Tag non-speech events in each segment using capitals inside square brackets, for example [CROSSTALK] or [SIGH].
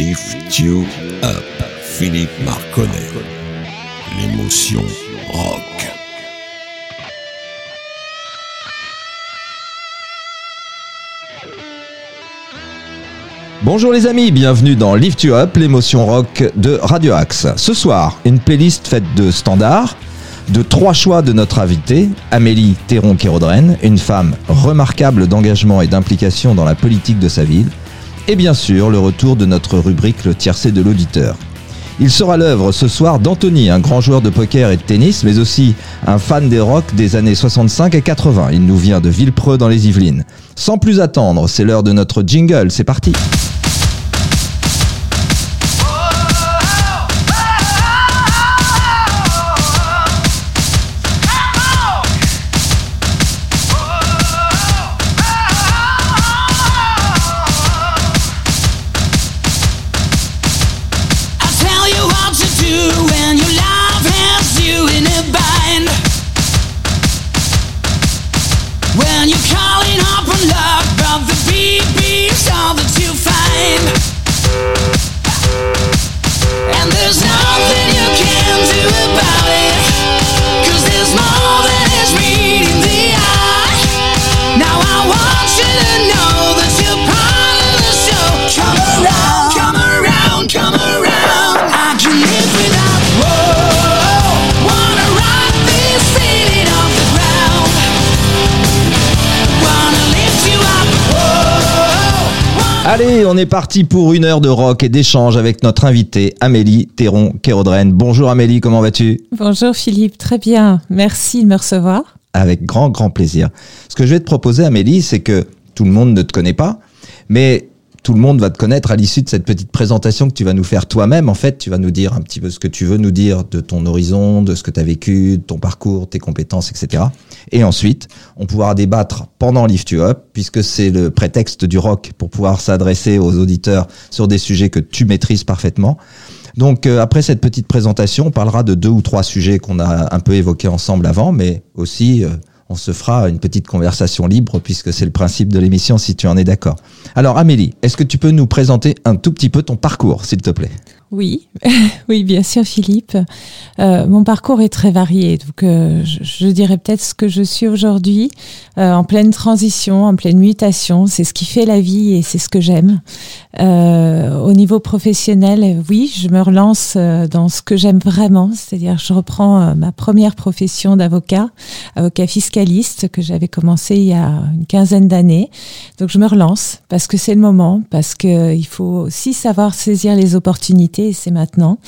Lift You Up, Philippe Marconnet. L'émotion rock. Bonjour les amis, bienvenue dans Lift You Up, l'émotion rock de Radio Axe. Ce soir, une playlist faite de standards, de trois choix de notre invitée, Amélie Théron-Kérodren, une femme remarquable d'engagement et d'implication dans la politique de sa ville, et bien sûr le retour de notre rubrique Le tiercé de l'auditeur. Il sera l'œuvre ce soir d'Anthony, un grand joueur de poker et de tennis, mais aussi un fan des rock des années 65 et 80. Il nous vient de Villepreux dans les Yvelines. Sans plus attendre, c'est l'heure de notre jingle, c'est parti Allez, on est parti pour une heure de rock et d'échange avec notre invitée Amélie Théron-Kérodren. Bonjour Amélie, comment vas-tu? Bonjour Philippe, très bien. Merci de me recevoir. Avec grand, grand plaisir. Ce que je vais te proposer, Amélie, c'est que tout le monde ne te connaît pas, mais tout le monde va te connaître à l'issue de cette petite présentation que tu vas nous faire toi-même. En fait, tu vas nous dire un petit peu ce que tu veux nous dire de ton horizon, de ce que tu as vécu, de ton parcours, tes compétences, etc. Et ensuite, on pourra débattre pendant Lift You Up, puisque c'est le prétexte du rock pour pouvoir s'adresser aux auditeurs sur des sujets que tu maîtrises parfaitement. Donc euh, après cette petite présentation, on parlera de deux ou trois sujets qu'on a un peu évoqués ensemble avant, mais aussi euh, on se fera une petite conversation libre puisque c'est le principe de l'émission si tu en es d'accord. Alors Amélie, est-ce que tu peux nous présenter un tout petit peu ton parcours, s'il te plaît? Oui, [LAUGHS] oui, bien sûr Philippe. Euh, mon parcours est très varié, donc euh, je, dirais peut-être ce que je suis aujourd'hui, euh, en pleine transition, en pleine mutation. C'est ce qui fait la vie et c'est ce que j'aime. Au niveau professionnel, oui, je me relance dans ce que j'aime vraiment, c'est-à-dire je reprends ma première profession d'avocat, avocat fiscaliste que j'avais commencé il y a une quinzaine d'années. Donc je me relance parce que c'est le moment, parce que il faut aussi savoir saisir les opportunités c'est maintenant.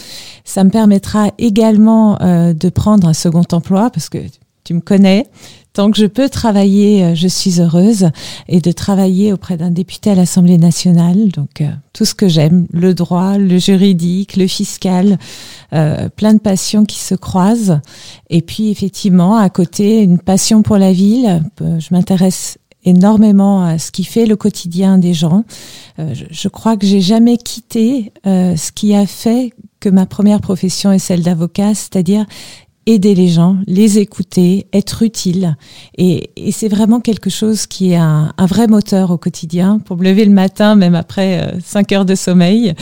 Ça me permettra également euh, de prendre un second emploi parce que tu me connais. Tant que je peux travailler, euh, je suis heureuse et de travailler auprès d'un député à l'Assemblée nationale. Donc euh, tout ce que j'aime, le droit, le juridique, le fiscal, plein de passions qui se croisent. Et puis effectivement, à côté, une passion pour la ville. Je m'intéresse énormément à ce qui fait le quotidien des gens. Euh, je, crois que j'ai jamais quitté euh, ce qui a fait que ma première profession est celle d'avocat, c'est-à-dire aider les gens, les écouter, être utile. Et, et c'est vraiment quelque chose qui est un, un, vrai moteur au quotidien pour me lever le matin, même après euh, cinq heures de sommeil.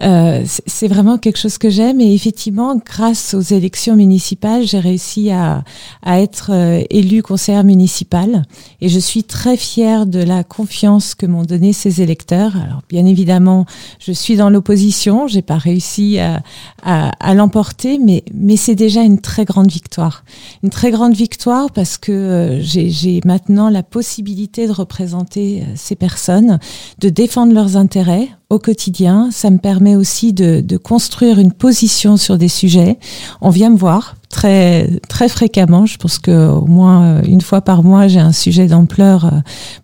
Euh, c'est vraiment quelque chose que j'aime. Et effectivement, grâce aux élections municipales, j'ai réussi à, à être euh, élue conseillère municipale. Et je suis très fière de la confiance que m'ont donné ces électeurs. Alors, bien évidemment, je suis dans l'opposition. J'ai pas réussi à, à, à l'emporter, mais, mais c'est déjà une très grande victoire. Une très grande victoire parce que euh, j'ai maintenant la possibilité de représenter euh, ces personnes, de défendre leurs intérêts au quotidien. Ça me permet aussi de, construire une position sur des sujets. On vient me voir très très fréquemment. Je pense que au moins euh, une fois par mois, j'ai un sujet d'ampleur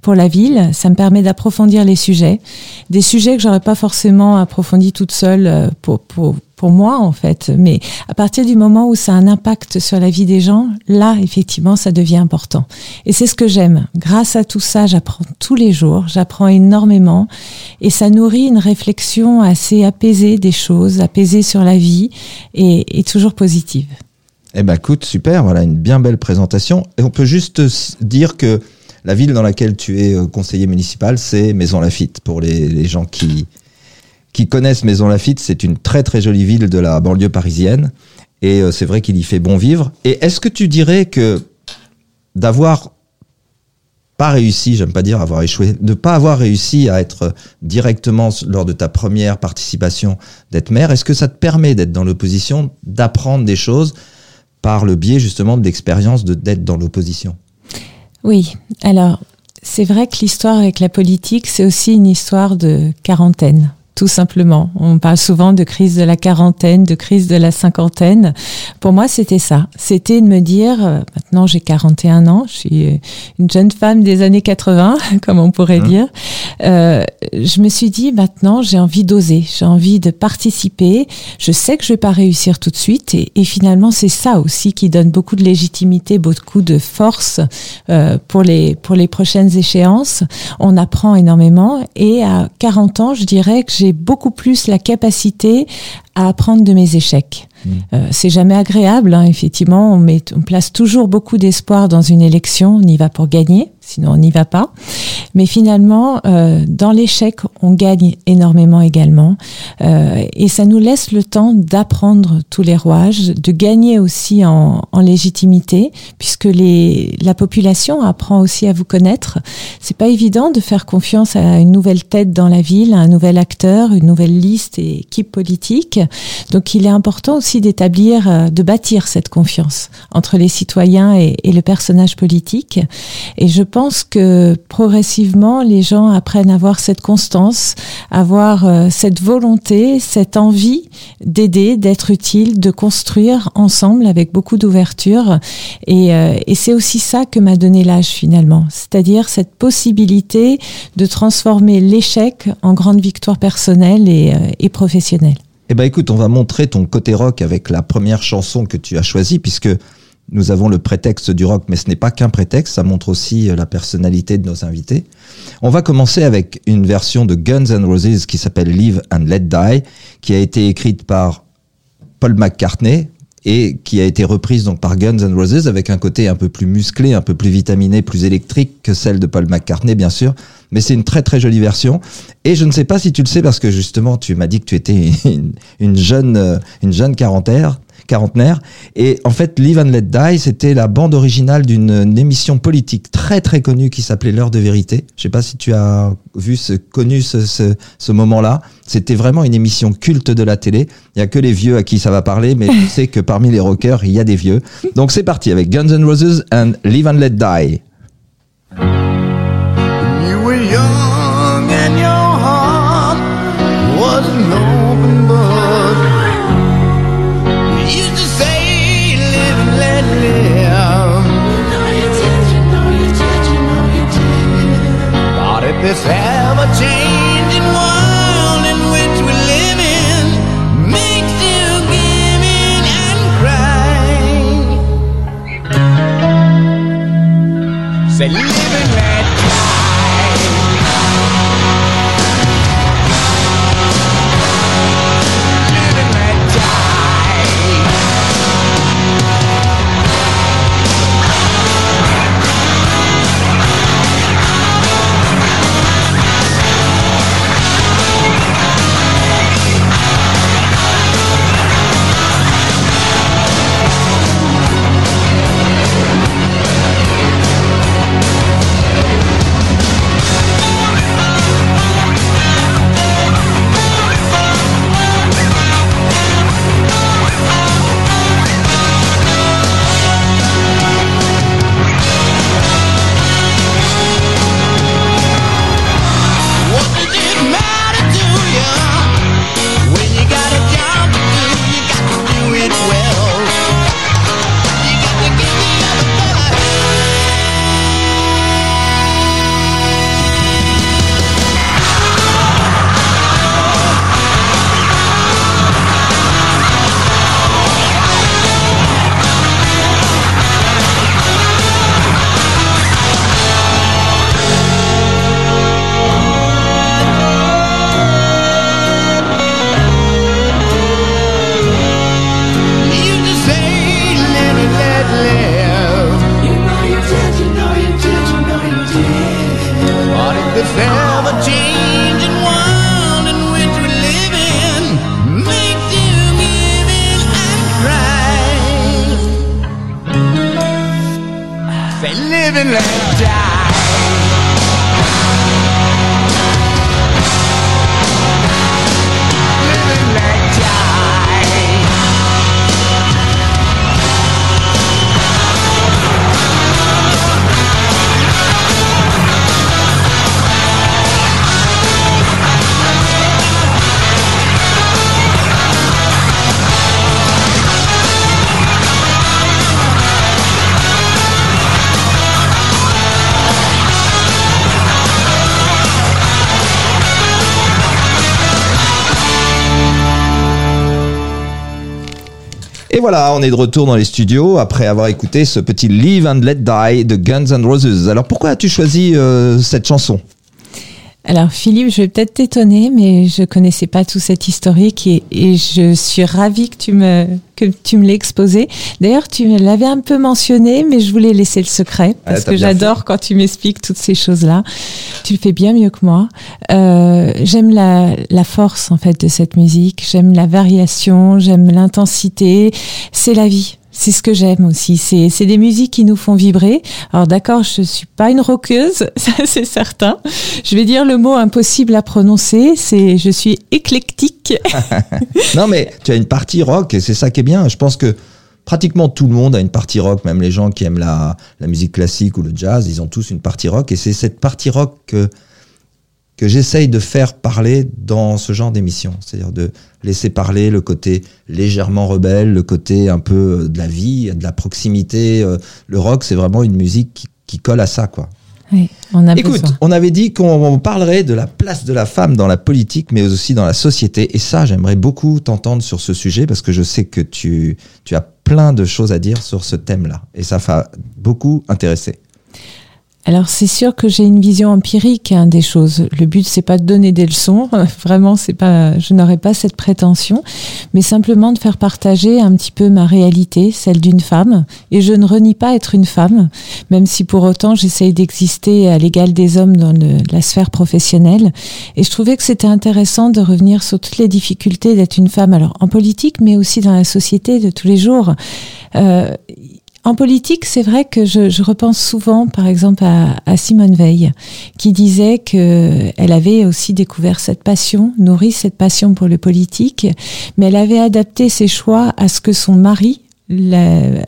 pour la ville. Ça me permet d'approfondir les sujets, des sujets que j'aurais pas forcément approfondis toute seule pour pour moi en fait. Mais à partir du moment où ça a un impact sur la vie des gens, là effectivement ça devient important. Et c'est ce que j'aime. Grâce à tout ça, j'apprends tous les jours, j'apprends énormément et ça nourrit une réflexion assez apaisée des choses, apaisée sur la vie et, toujours positive. Eh ben écoute, super, voilà une bien belle présentation. Et on peut juste dire que la ville dans laquelle tu es conseiller municipal, c'est Maison Lafitte pour les, les gens qui qui connaissent Maison Lafitte, c'est une très très jolie ville de la banlieue parisienne. Et euh, c'est vrai qu'il y fait bon vivre. Et est-ce que tu dirais que d'avoir pas réussi, j'aime pas dire avoir échoué, de pas avoir réussi à être directement lors de ta première participation d'être maire, est-ce que ça te permet d'être dans l'opposition, d'apprendre des choses par le biais justement de l'expérience d'être dans l'opposition? Oui, alors c'est vrai que l'histoire avec la politique, c'est aussi une histoire de quarantaine tout simplement. On parle souvent de crise de la quarantaine, de crise de la cinquantaine. Pour moi, c'était ça. C'était de me dire, euh, maintenant j'ai 41 ans, je suis euh, une jeune femme des années 80, [LAUGHS] comme on pourrait Mmh. dire. Euh, je me suis dit, maintenant j'ai envie d'oser, j'ai envie de participer. Je sais que je vais pas réussir tout de suite. Et, et finalement, c'est ça aussi qui donne beaucoup de légitimité, beaucoup de force euh, pour, les, pour les prochaines échéances. On apprend énormément. Et à 40 ans, je dirais que j'ai beaucoup plus la capacité à apprendre de mes échecs. Euh, c'est jamais agréable, hein, effectivement. On, met, on place toujours beaucoup d'espoir dans une élection. On y va pour gagner, sinon on n'y va pas. Mais finalement, euh, dans l'échec, on gagne énormément également. Euh, et ça nous laisse le temps d'apprendre tous les rouages, de gagner aussi en, en légitimité, puisque les, la population apprend aussi à vous connaître. C'est pas évident de faire confiance à une nouvelle tête dans la ville, à un nouvel acteur, une nouvelle liste et équipe politique. Donc il est important aussi d'établir, euh, de bâtir cette confiance entre les citoyens et, le personnage politique. Et je pense que progressivement, les gens apprennent à avoir cette constance, à avoir euh, cette volonté, cette envie d'aider, d'être utile, de construire ensemble avec beaucoup d'ouverture. Et, euh, et c'est aussi ça que m'a donné l'âge finalement, c'est-à-dire cette possibilité de transformer l'échec en grande victoire personnelle et, et professionnelle. Eh ben écoute, on va montrer ton côté rock avec la première chanson que tu as choisie, puisque nous avons le prétexte du rock, mais ce n'est pas qu'un prétexte, ça montre aussi euh, la personnalité de nos invités. On va commencer avec une version de Guns N' Roses qui s'appelle Live and Let Die, qui a été écrite par Paul McCartney et qui a été reprise donc par Guns N' Roses avec un côté un peu plus musclé, un peu plus vitaminé, plus électrique que celle de Paul McCartney bien sûr, mais c'est une très très jolie version. Et je ne sais pas si tu le sais parce que justement tu m'as dit que tu étais [LAUGHS] une, une jeune euh, une jeune quarantaire quarantenaire. Et en fait Live and Let Die c'était la bande originale d'une une émission politique très très connue qui s'appelait L'heure de vérité. Je sais pas si tu as vu ce connu ce, ce, ce moment là c'était vraiment une émission culte de la télé. Il y a que les vieux à qui ça va parler mais tu [LAUGHS] sais que parmi les rockers il y a des vieux. Donc c'est parti avec Guns N' Roses and Live and Let Die this ever-changing world in which we live in makes you give in and cry, say voilà, on est de retour dans les studios après avoir écouté ce petit Live and Let Die de Guns N' Roses. Alors pourquoi as-tu choisi euh, cette chanson? Alors Philippe, je vais peut-être t'étonner, mais je connaissais pas tout cet historique et, et je suis ravie que tu me que tu me l'aies exposé. D'ailleurs, tu l'avais un peu mentionné, mais je voulais laisser le secret parce t'as que j'adore quand tu m'expliques toutes ces choses-là. Tu le fais bien mieux que moi. Euh, j'aime la, la force en fait de cette musique. J'aime la variation. J'aime l'intensité. C'est la vie. C'est ce que j'aime aussi. C'est, des musiques qui nous font vibrer. Alors d'accord, je suis pas une rockeuse, [LAUGHS] ça c'est certain. Je vais dire le mot impossible à prononcer. C'est, je suis éclectique. [LAUGHS] Non mais tu as une partie rock et c'est ça qui est bien. Je pense que pratiquement tout le monde a une partie rock, même les gens qui aiment la, la musique classique ou le jazz, ils ont tous une partie rock et c'est cette partie rock que, que j'essaye de faire parler dans ce genre d'émission. C'est-à-dire de laisser parler le côté légèrement rebelle, le côté un peu euh, de la vie, de la proximité. Euh, Le rock, c'est vraiment une musique qui, qui colle à ça, quoi. Oui, on a Écoute, besoin. on avait dit qu'on parlerait de la place de la femme dans la politique, mais aussi dans la société. Et ça, j'aimerais beaucoup t'entendre sur ce sujet parce que je sais que tu, tu as plein de choses à dire sur ce thème-là. Et ça va beaucoup intéresser. Alors c'est sûr que j'ai une vision empirique hein, des choses. Le but c'est pas de donner des leçons, [LAUGHS] vraiment c'est pas, je n'aurais pas cette prétention, mais simplement de faire partager un petit peu ma réalité, celle d'une femme. Et je ne renie pas être une femme, même si pour autant j'essaye d'exister à l'égal des hommes dans le- la sphère professionnelle. Et je trouvais que c'était intéressant de revenir sur toutes les difficultés d'être une femme, alors en politique, mais aussi dans la société de tous les jours. Euh, en politique, c'est vrai que je, je repense souvent, par exemple, à, à Simone Veil, qui disait que elle avait aussi découvert cette passion, nourri cette passion pour le politique, mais elle avait adapté ses choix à ce que son mari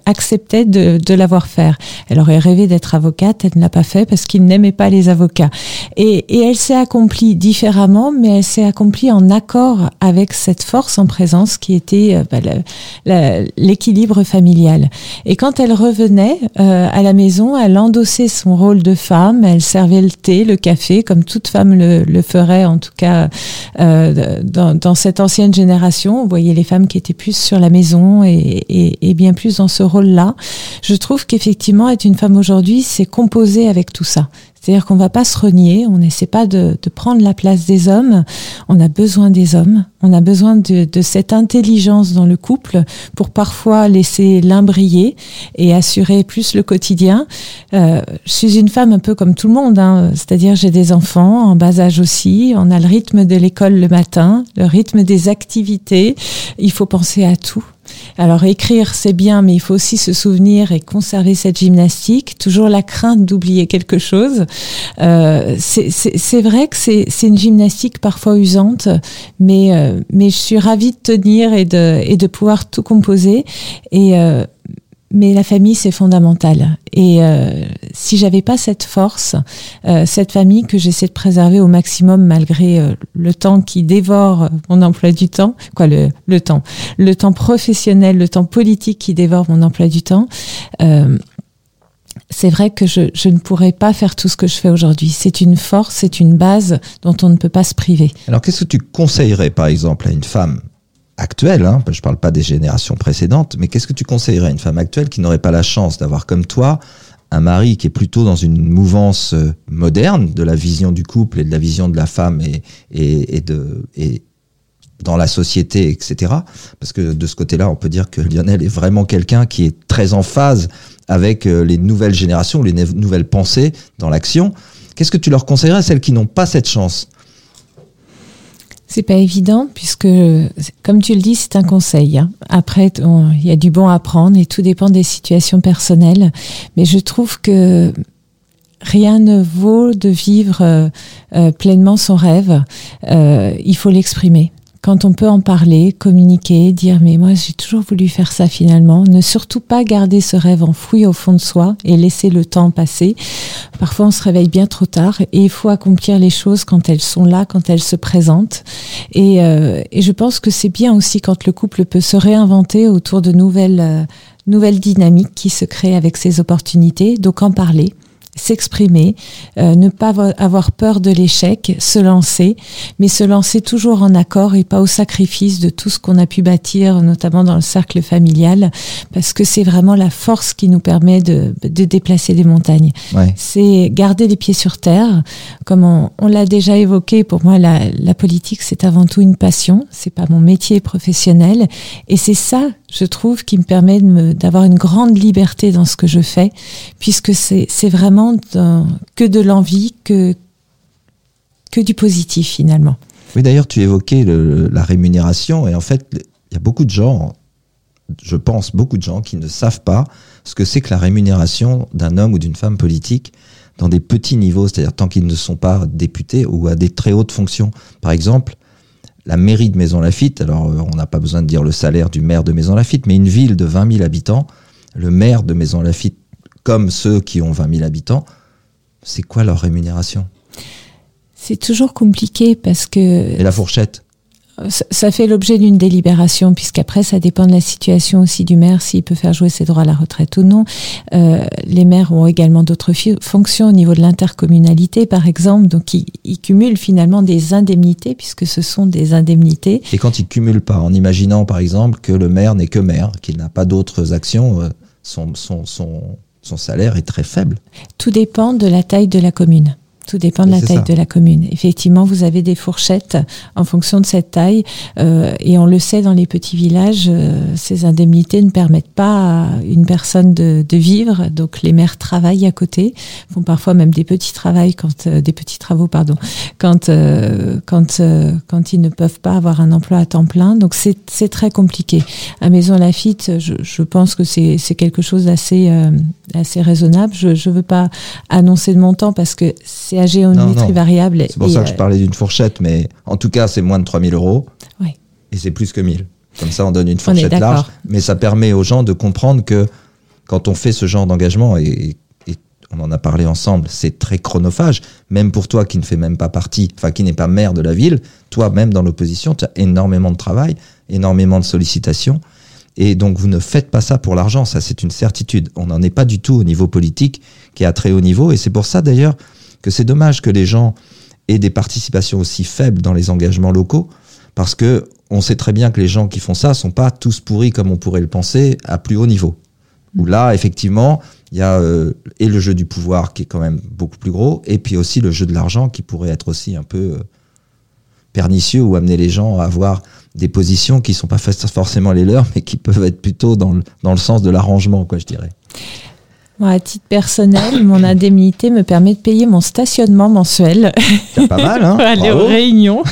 acceptait de, de l'avoir faire. Elle aurait rêvé d'être avocate, elle ne l'a pas fait parce qu'il n'aimait pas les avocats. Et, et elle s'est accomplie différemment, mais elle s'est accomplie en accord avec cette force en présence qui était euh, bah, l'équilibre familial. Et quand elle revenait euh, à la maison, elle endossait son rôle de femme, elle servait le thé, le café, comme toute femme le, le ferait, en tout cas euh, dans, dans cette ancienne génération. Vous voyez les femmes qui étaient plus sur la maison et, et, et bien plus dans ce rôle-là. Je trouve qu'effectivement, être une femme aujourd'hui, c'est composer avec tout ça. C'est-à-dire qu'on va pas se renier, on n'essaie pas de, prendre la place des hommes. On a besoin des hommes, on a besoin de, cette intelligence dans le couple pour parfois laisser l'un briller et assurer plus le quotidien. Euh, je suis une femme un peu comme tout le monde, hein. c'est-à-dire j'ai des enfants en bas âge aussi. On a le rythme de l'école le matin, le rythme des activités. Il faut penser à tout. Alors écrire, c'est bien, mais il faut aussi se souvenir et conserver cette gymnastique. Toujours la crainte d'oublier quelque chose. Euh, c'est- vrai que c'est c'est une gymnastique parfois usante, mais euh, mais je suis ravie de tenir et de et de pouvoir tout composer. Et euh, mais la famille, c'est fondamental. Et euh, si j'avais pas cette force, euh, cette famille que j'essaie de préserver au maximum malgré euh, le temps qui dévore mon emploi du temps, quoi le, le temps, le temps professionnel, le temps politique qui dévore mon emploi du temps, euh, c'est vrai que je, je ne pourrais pas faire tout ce que je fais aujourd'hui. C'est une force, c'est une base dont on ne peut pas se priver. Alors, qu'est-ce que tu conseillerais, par exemple, à une femme actuelle hein, Je parle pas des générations précédentes, mais qu'est-ce que tu conseillerais à une femme actuelle qui n'aurait pas la chance d'avoir comme toi un mari qui est plutôt dans une mouvance euh, moderne de la vision du couple et de la vision de la femme de et dans la société, etc. Parce que de ce côté-là, on peut dire que Lionel est vraiment quelqu'un qui est très en phase avec euh, les nouvelles générations, les nou- nouvelles pensées dans l'action. Qu'est-ce que tu leur conseillerais à celles qui n'ont pas cette chance? C'est pas évident puisque, comme tu le dis, c'est un conseil. hein. Après, il y a du bon à prendre et tout dépend des situations personnelles. Mais je trouve que rien ne vaut de vivre euh, euh, pleinement son rêve. Euh, il faut l'exprimer. Quand on peut en parler, communiquer, dire mais moi j'ai toujours voulu faire ça finalement, ne surtout pas garder ce rêve enfoui au fond de soi et laisser le temps passer. Parfois on se réveille bien trop tard et il faut accomplir les choses quand elles sont là, quand elles se présentent. Et, euh, et je pense que c'est bien aussi quand le couple peut se réinventer autour de nouvelles, euh, nouvelles dynamiques qui se créent avec ces opportunités. Donc en parler s'exprimer, euh, ne pas avo- avoir peur de l'échec, se lancer, mais se lancer toujours en accord et pas au sacrifice de tout ce qu'on a pu bâtir, notamment dans le cercle familial, parce que c'est vraiment la force qui nous permet de, de déplacer des montagnes. Ouais. C'est garder les pieds sur terre. Comme on, on l'a déjà évoqué, pour moi, la, la politique, c'est avant tout une passion. C'est pas mon métier professionnel. Et c'est ça, je trouve, qui me permet d'avoir une grande liberté dans ce que je fais, puisque c'est vraiment que de l'envie, que, que du positif, finalement. Oui, d'ailleurs, tu évoquais la rémunération et en fait, il y a beaucoup de gens, je pense beaucoup de gens qui ne savent pas ce que c'est que la rémunération d'un homme ou d'une femme politique dans des petits niveaux, c'est-à-dire tant qu'ils ne sont pas députés ou à des très hautes fonctions. Par exemple, la mairie de Maison Lafitte, alors euh, on n'a pas besoin de dire le salaire du maire de Maison Lafitte, mais une ville de 20 000 habitants, le maire de Maison Lafitte, comme ceux qui ont 20 000 habitants, c'est quoi leur rémunération? C'est toujours compliqué parce que Et la fourchette? Ça, fait l'objet d'une délibération, puisqu'après, ça dépend de la situation aussi du maire, s'il peut faire jouer ses droits à la retraite ou non. Euh, les maires ont également d'autres fonctions au niveau de l'intercommunalité, par exemple, donc ils, ils cumulent finalement des indemnités, puisque ce sont des indemnités. Et quand il cumule pas, en imaginant par exemple que le maire n'est que maire, qu'il n'a pas d'autres actions, euh, son, son, son, son salaire est très faible. Tout dépend de la taille de la commune. Tout dépend de la taille ça. de la commune. Effectivement, vous avez des fourchettes en fonction de cette taille, euh, et on le sait dans les petits villages, euh, ces indemnités ne permettent pas à une personne de, de vivre. Donc les maires travaillent à côté, font parfois même des petits travaux quand euh, des petits travaux, pardon, quand euh, quand euh, quand ils ne peuvent pas avoir un emploi à temps plein. Donc c'est très compliqué. À Maison Lafitte, je, je pense que c'est c'est quelque chose d'assez euh, assez raisonnable. Je je veux pas annoncer de montant parce que c'est à géométrie variable. C'est pour et, ça que je euh, parlais d'une fourchette, mais en tout cas, c'est moins de 3000 euros. Oui. Et c'est plus que 1000. Comme ça, on donne une fourchette large. Mais ça permet aux gens de comprendre que quand on fait ce genre d'engagement, et, et on en a parlé ensemble, c'est très chronophage. Même pour toi qui ne fais même pas partie, enfin qui n'est pas maire de la ville, toi même dans l'opposition, tu as énormément de travail, énormément de sollicitations. Et donc vous ne faites pas ça pour l'argent, ça c'est une certitude. On n'en est pas du tout au niveau politique qui est à très haut niveau. Et c'est pour ça d'ailleurs que c'est dommage que les gens aient des participations aussi faibles dans les engagements locaux, parce que on sait très bien que les gens qui font ça sont pas tous pourris comme on pourrait le penser à plus haut niveau. Où là, effectivement, il y a euh, et le jeu du pouvoir qui est quand même beaucoup plus gros, et puis aussi le jeu de l'argent qui pourrait être aussi un peu euh, pernicieux ou amener les gens à avoir des positions qui sont pas forcément les leurs, mais qui peuvent être plutôt dans le, dans le sens de l'arrangement, quoi, je dirais. Moi, à titre personnel, [COUGHS] mon indemnité me permet de payer mon stationnement mensuel C'est pas mal, hein [LAUGHS] pour aller Bravo. aux réunions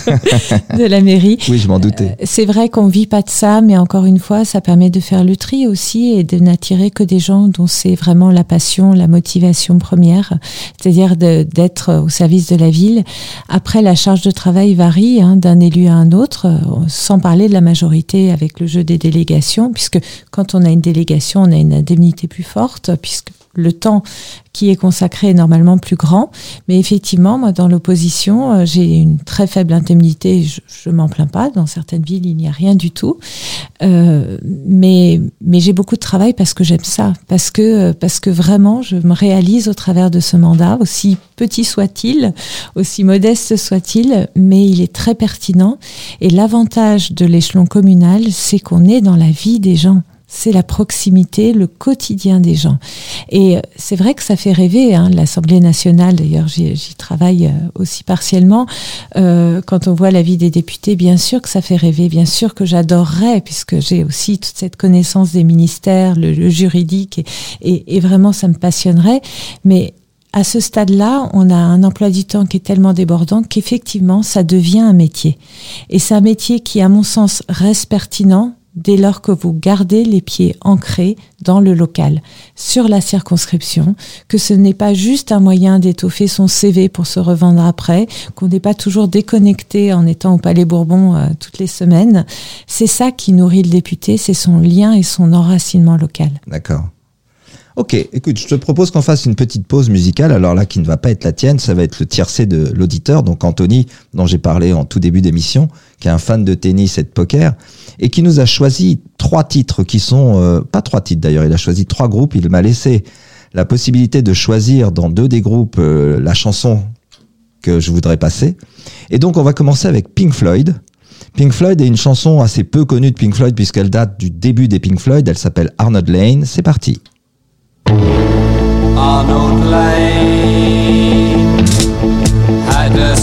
de la mairie. Oui, je m'en doutais. C'est vrai qu'on vit pas de ça, mais encore une fois, ça permet de faire le tri aussi et de n'attirer que des gens dont c'est vraiment la passion, la motivation première, c'est-à-dire d'être au service de la ville. Après, la charge de travail varie hein, d'un élu à un autre, euh, sans parler de la majorité avec le jeu des délégations, puisque quand on a une délégation, on a une indemnité plus forte, puisque le temps qui est consacré est normalement plus grand. Mais effectivement, moi, dans l'opposition, euh, j'ai une très faible indemnité. Je, je m'en plains pas. Dans certaines villes, il n'y a rien du tout. Euh, mais mais j'ai beaucoup de travail parce que j'aime ça, parce que parce que vraiment, je me réalise au travers de ce mandat, aussi petit soit-il, aussi modeste soit-il, mais il est très pertinent. Et l'avantage de l'échelon communal, c'est qu'on est dans la vie des gens. C'est la proximité, le quotidien des gens. Et euh, c'est vrai que ça fait rêver, hein, l'Assemblée nationale, d'ailleurs j'y travaille euh, aussi partiellement, euh, quand on voit la vie des députés, bien sûr que ça fait rêver, bien sûr que j'adorerais, puisque j'ai aussi toute cette connaissance des ministères, le, le juridique, et, et, et vraiment ça me passionnerait. Mais à ce stade-là, on a un emploi du temps qui est tellement débordant qu'effectivement, ça devient un métier. Et c'est un métier qui, à mon sens, reste pertinent dès lors que vous gardez les pieds ancrés dans le local, sur la circonscription, que ce n'est pas juste un moyen d'étoffer son CV pour se revendre après, qu'on n'est pas toujours déconnecté en étant au Palais Bourbon euh, toutes les semaines. C'est ça qui nourrit le député, c'est son lien et son enracinement local. D'accord. Ok, écoute, je te propose qu'on fasse une petite pause musicale. Alors là, qui ne va pas être la tienne, ça va être le tiercé de l'auditeur, donc Anthony, dont j'ai parlé en tout début d'émission, qui est un fan de tennis et de poker, et qui nous a choisi trois titres qui sont, euh, pas trois titres d'ailleurs, il a choisi trois groupes, il m'a laissé la possibilité de choisir dans deux des groupes euh, la chanson que je voudrais passer. Et donc on va commencer avec Pink Floyd. Pink Floyd est une chanson assez peu connue de Pink Floyd puisqu'elle date du début des Pink Floyd, elle s'appelle Arnold Lane, c'est parti. Arnold Lane had a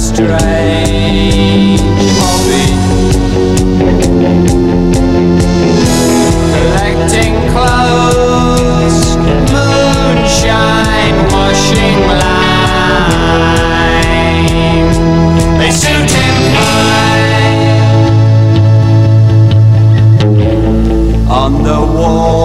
On the wall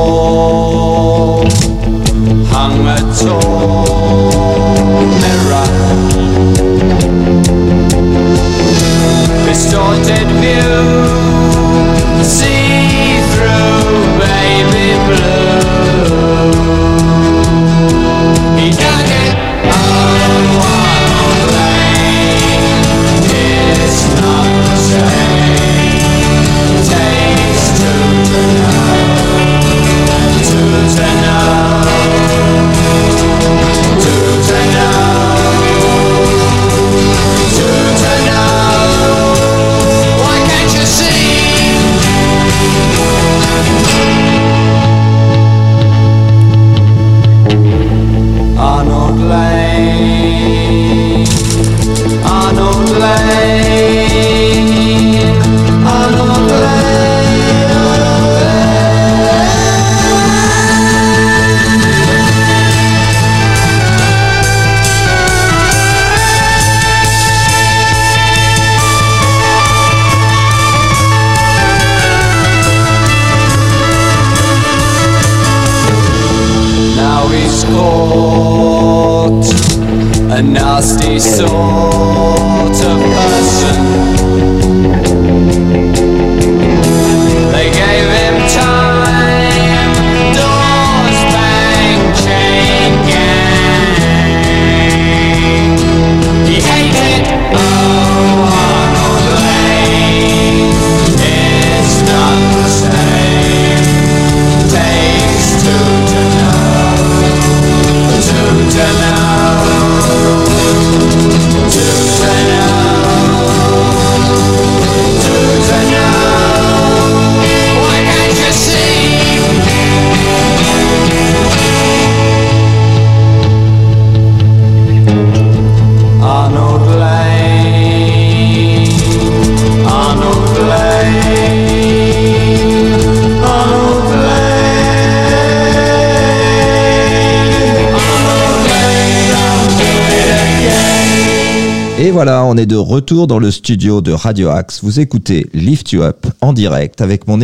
on est de retour dans le studio de Radio Axe. Vous écoutez Lift You Up en direct avec mon,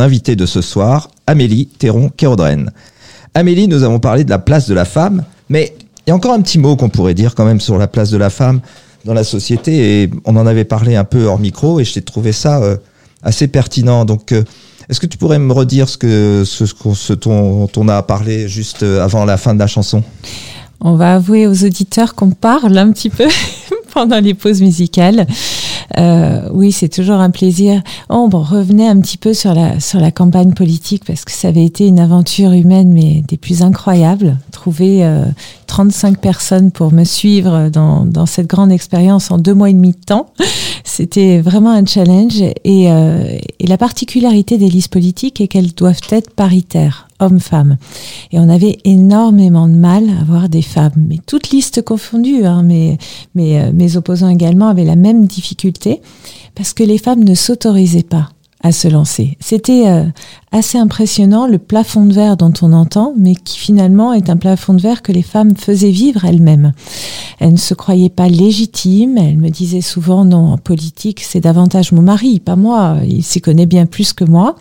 invité de ce soir, Amélie Théron-Kérodren. Amélie, nous avons parlé de la place de la femme, mais il y a encore un petit mot qu'on pourrait dire quand même sur la place de la femme dans la société et on en avait parlé un peu hors micro et je t'ai trouvé ça euh, assez pertinent. Donc, euh, est-ce que tu pourrais me redire ce que ce, ce dont on a parlé juste euh, avant la fin de la chanson? On va avouer aux auditeurs qu'on parle un petit peu [LAUGHS] pendant les pauses musicales. Euh, oui, c'est toujours un plaisir. Oh, bon, revenez un petit peu sur la sur la campagne politique parce que ça avait été une aventure humaine mais des plus incroyables. Trouver euh, 35 personnes pour me suivre dans dans cette grande expérience en deux mois et demi de temps, c'était vraiment un challenge. Et, euh, et la particularité des listes politiques est qu'elles doivent être paritaires hommes-femmes. Et on avait énormément de mal à avoir des femmes, mais toutes listes confondues. Hein, mais mais euh, mes opposants également avaient la même difficulté parce que les femmes ne s'autorisaient pas à se lancer. C'était euh, assez impressionnant le plafond de verre dont on entend, mais qui finalement est un plafond de verre que les femmes faisaient vivre elles-mêmes. Elles ne se croyaient pas légitimes, elles me disaient souvent non, en politique c'est davantage mon mari, pas moi, il s'y connaît bien plus que moi.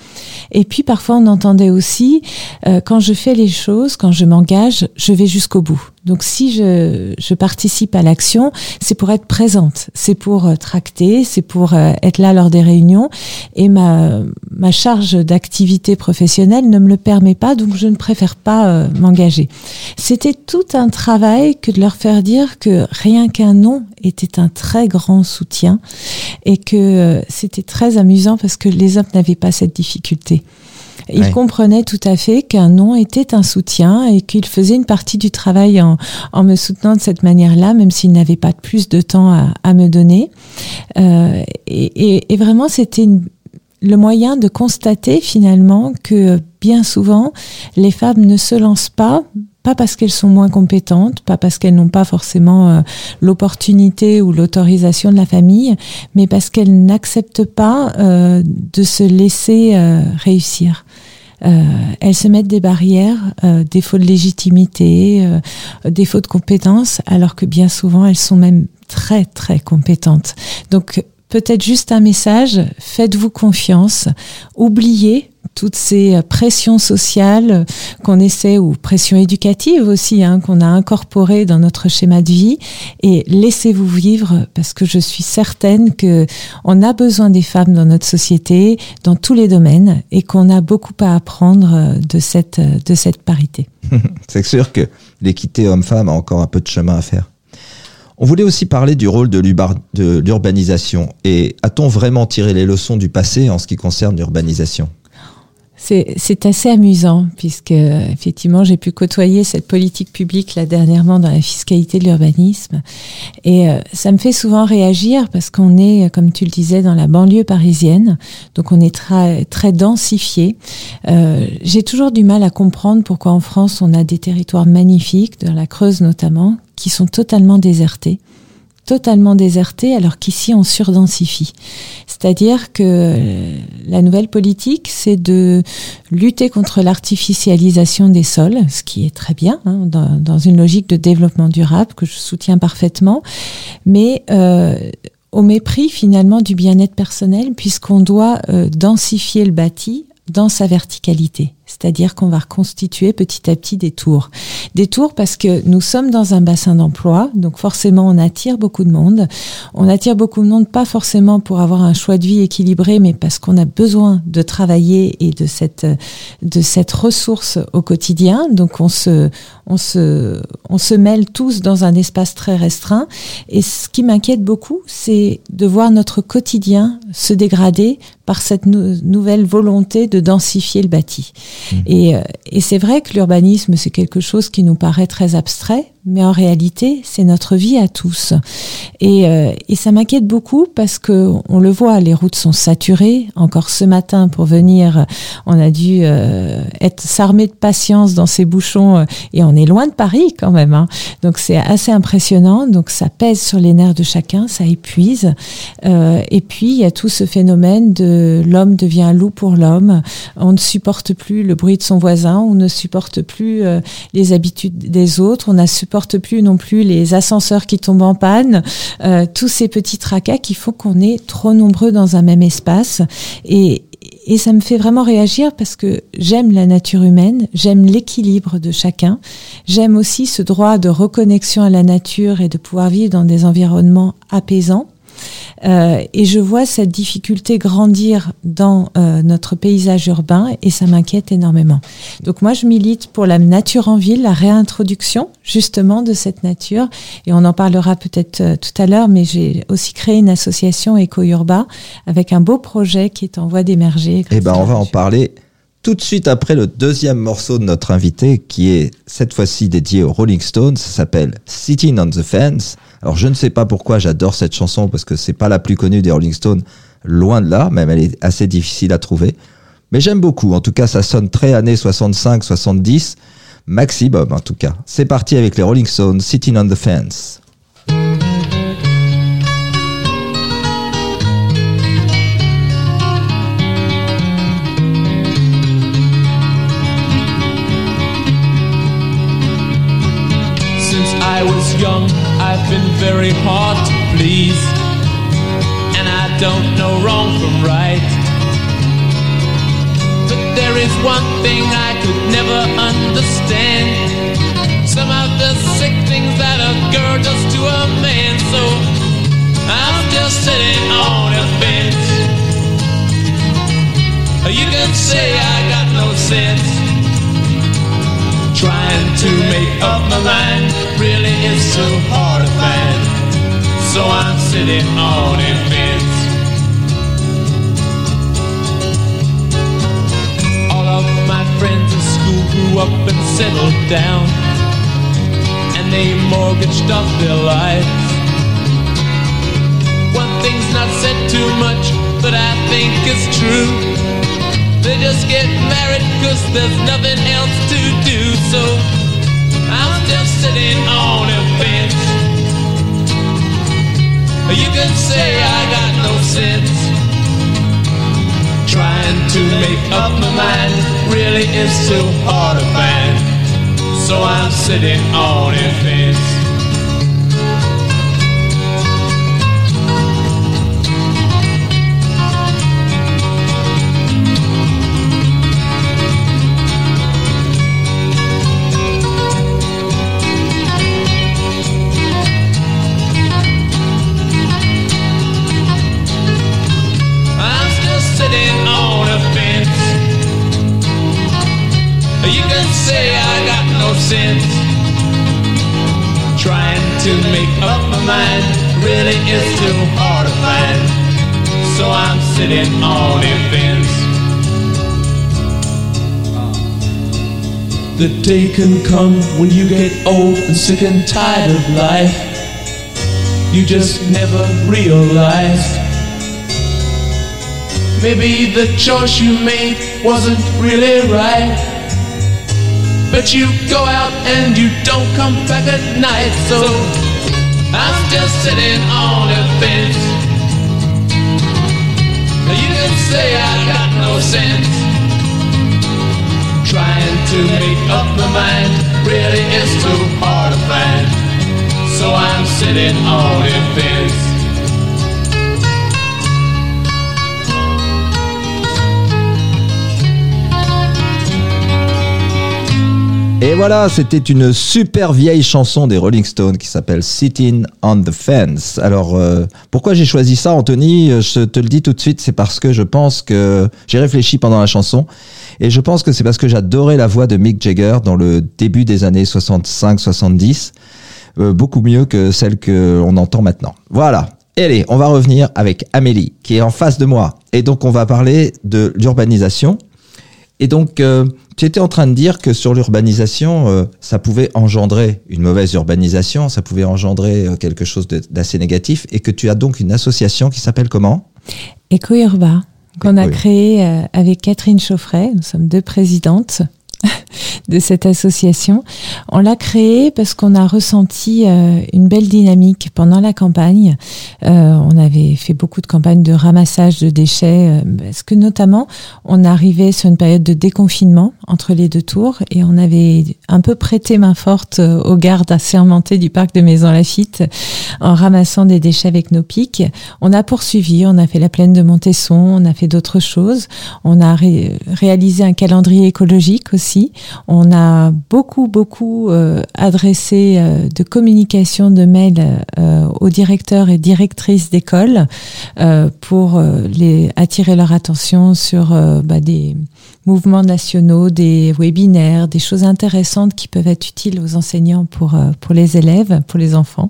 Et puis parfois on entendait aussi, euh, quand je fais les choses, quand je m'engage, je vais jusqu'au bout. Donc si je, je participe à l'action, c'est pour être présente, c'est pour euh, tracter, c'est pour euh, être là lors des réunions. Et ma, ma charge d'activité professionnelle ne me le permet pas, donc je ne préfère pas euh, m'engager. C'était tout un travail que de leur faire dire que rien qu'un nom était un très grand soutien et que euh, c'était très amusant parce que les hommes n'avaient pas cette difficulté. Ils Ouais. comprenaient tout à fait qu'un nom était un soutien et qu'il faisait une partie du travail en, en me soutenant de cette manière-là, même s'il n'avait pas plus de temps à, à me donner. Euh, et, et- et vraiment, c'était une- le moyen de constater finalement que bien souvent, les femmes ne se lancent pas pas parce qu'elles sont moins compétentes, pas parce qu'elles n'ont pas forcément euh, l'opportunité ou l'autorisation de la famille, mais parce qu'elles n'acceptent pas euh, de se laisser euh, réussir. Euh, elles se mettent des barrières, euh, défaut de légitimité, euh, défaut de compétences, alors que bien souvent elles sont même très très compétentes. Donc peut-être juste un message, faites-vous confiance, oubliez toutes ces pressions sociales qu'on essaie, ou pressions éducatives aussi, hein, qu'on a incorporées dans notre schéma de vie, et laissez-vous vivre, parce que je suis certaine que on a besoin des femmes dans notre société, dans tous les domaines, et qu'on a beaucoup à apprendre de cette, de cette parité. [LAUGHS] C'est sûr que l'équité homme-femme a encore un peu de chemin à faire. On voulait aussi parler du rôle de l'urbanisation. Et a-t-on vraiment tiré les leçons du passé en ce qui concerne l'urbanisation? C'est c'est assez amusant puisque effectivement j'ai pu côtoyer cette politique publique là dernièrement dans la fiscalité de l'urbanisme et euh, ça me fait souvent réagir parce qu'on est comme tu le disais dans la banlieue parisienne donc on est très très densifié. Euh, j'ai toujours du mal à comprendre pourquoi en France on a des territoires magnifiques dans la Creuse notamment qui sont totalement désertés totalement désertés alors qu'ici on surdensifie. C'est-à-dire que euh, la nouvelle politique, c'est de lutter contre l'artificialisation des sols, ce qui est très bien hein, dans, une logique de développement durable que je soutiens parfaitement, mais euh, au mépris finalement du bien-être personnel puisqu'on doit euh, densifier le bâti dans sa verticalité. C'est-à-dire qu'on va reconstituer petit à petit des tours. Des tours parce que nous sommes dans un bassin d'emploi, donc forcément on attire beaucoup de monde. On attire beaucoup de monde pas forcément pour avoir un choix de vie équilibré, mais parce qu'on a besoin de travailler et de cette de cette ressource au quotidien. Donc on se on se on se mêle tous dans un espace très restreint. Et ce qui m'inquiète beaucoup, c'est de voir notre quotidien se dégrader par cette nou- nouvelle volonté de densifier le bâti. Et, euh, et c'est vrai que l'urbanisme, c'est quelque chose qui nous paraît très abstrait, mais en réalité, c'est notre vie à tous. Et, euh, et ça m'inquiète beaucoup parce que on le voit, les routes sont saturées. Encore ce matin, pour venir, on a dû euh, être s'armer de patience dans ces bouchons, euh, et on est loin de Paris quand même. hein. Donc c'est assez impressionnant. Donc ça pèse sur les nerfs de chacun, ça épuise. Euh, et puis il y a tout ce phénomène de l'homme devient loup pour l'homme. On ne supporte plus le bruit de son voisin, on ne supporte plus euh, les habitudes des autres, on ne plus non plus les ascenseurs qui tombent en panne, euh, tous ces petits tracas qui font qu'on est trop nombreux dans un même espace. Et, et ça me fait vraiment réagir parce que j'aime la nature humaine, j'aime l'équilibre de chacun, j'aime aussi ce droit de reconnexion à la nature et de pouvoir vivre dans des environnements apaisants. Euh, et je vois cette difficulté grandir dans euh, notre paysage urbain et ça m'inquiète énormément. Donc moi, je milite pour la nature en ville, la réintroduction justement de cette nature. Et on en parlera peut-être euh, tout à l'heure, mais j'ai aussi créé une association Eco-Urba avec un beau projet qui est en voie d'émerger. Eh ben, on va en parler tout de suite après le deuxième morceau de notre invité, qui est cette fois-ci dédié aux Rolling Stones. Ça s'appelle Sitting on the Fence. Alors je ne sais pas pourquoi j'adore cette chanson parce que c'est pas la plus connue des Rolling Stones, loin de là, même elle est assez difficile à trouver. Mais j'aime beaucoup, en tout cas ça sonne très années 65-70, maximum en tout cas. C'est parti avec les Rolling Stones, Sitting on the Fence. Since I was young I've been very hard to please, and I don't know wrong from right. But there is one thing I could never understand. Some of the sick things that a girl does to a man, so I'm just sitting on a fence. You can say I got no sense. Trying to make up my mind really is so hard to find. So I'm sitting on a fence. All of my friends in school grew up and settled down, and they mortgaged up their lives. One thing's not said too much, but I think it's true. They just get married cause there's nothing else to do. So I'm just sitting on a fence. You can say I got no sense. Trying to make up my mind really is so hard to find. So I'm sitting on a fence. You can say I got no sense. Trying to make up my mind really is too hard to find. So I'm sitting on a fence. The day can come when you get old and sick and tired of life. You just never realized. Maybe the choice you made wasn't really right. But you go out and you don't come back at night. So I'm just sitting on a fence. Now You can say I got no sense. Trying to make up my mind really is too hard to find. So I'm sitting on a fence. Et voilà, c'était une super vieille chanson des Rolling Stones qui s'appelle Sitting on the Fence. Alors, euh, pourquoi j'ai choisi ça, Anthony? Euh, Je te le dis tout de suite, c'est parce que je pense que j'ai réfléchi pendant la chanson et je pense que c'est parce que j'adorais la voix de Mick Jagger dans le début des années 65-70, euh, beaucoup mieux que celle que on entend maintenant. Voilà. Et allez, on va revenir avec Amélie qui est en face de moi. Et donc, on va parler de l'urbanisation. Et donc, euh, tu étais en train de dire que sur l'urbanisation, euh, ça pouvait engendrer une mauvaise urbanisation, ça pouvait engendrer euh, quelque chose d'assez négatif, et que tu as donc une association qui s'appelle comment? Ecourba, qu'on a Eco- créé euh, avec Catherine Chauffret. Nous sommes deux présidentes [LAUGHS] de cette association. On l'a créée parce qu'on a ressenti euh, une belle dynamique pendant la campagne. Euh, on avait fait beaucoup de campagnes de ramassage de déchets euh, parce que notamment on arrivait sur une période de déconfinement entre les deux tours et on avait un peu prêté main forte euh, aux gardes assermentés du parc de Maison Lafitte en ramassant des déchets avec nos pics. On a poursuivi, on a fait la plaine de Montesson, on a fait d'autres choses. On a ré- réalisé un calendrier écologique aussi. On a beaucoup, beaucoup euh, adressé euh, de communication, de mails euh, aux directeurs et directrices d'école euh, pour euh, les attirer leur attention sur bah, des mouvements nationaux, des webinaires, des choses intéressantes qui peuvent être utiles aux enseignants pour pour les élèves, pour les enfants.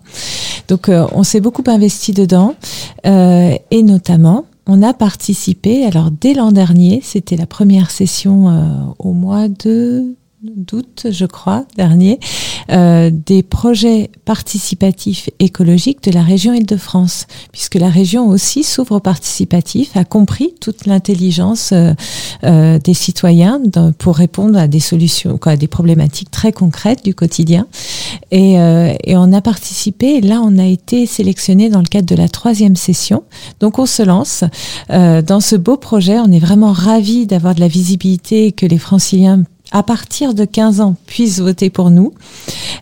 Donc on s'est beaucoup investi dedans et notamment on a participé. Alors dès l'an dernier, c'était la première session euh, au mois de d'août, je crois, dernier, euh, des projets participatifs écologiques de la région Île-de-France, puisque la région aussi s'ouvre au participatif, a compris toute l'intelligence euh, euh, des citoyens pour répondre à des solutions, quoi, à des problématiques très concrètes du quotidien. Et, euh, et on a participé. Là, on a été sélectionné dans le cadre de la troisième session. Donc, on se lance euh, dans ce beau projet. On est vraiment ravis d'avoir de la visibilité que les franciliens à partir de 15 ans, puissent voter pour nous.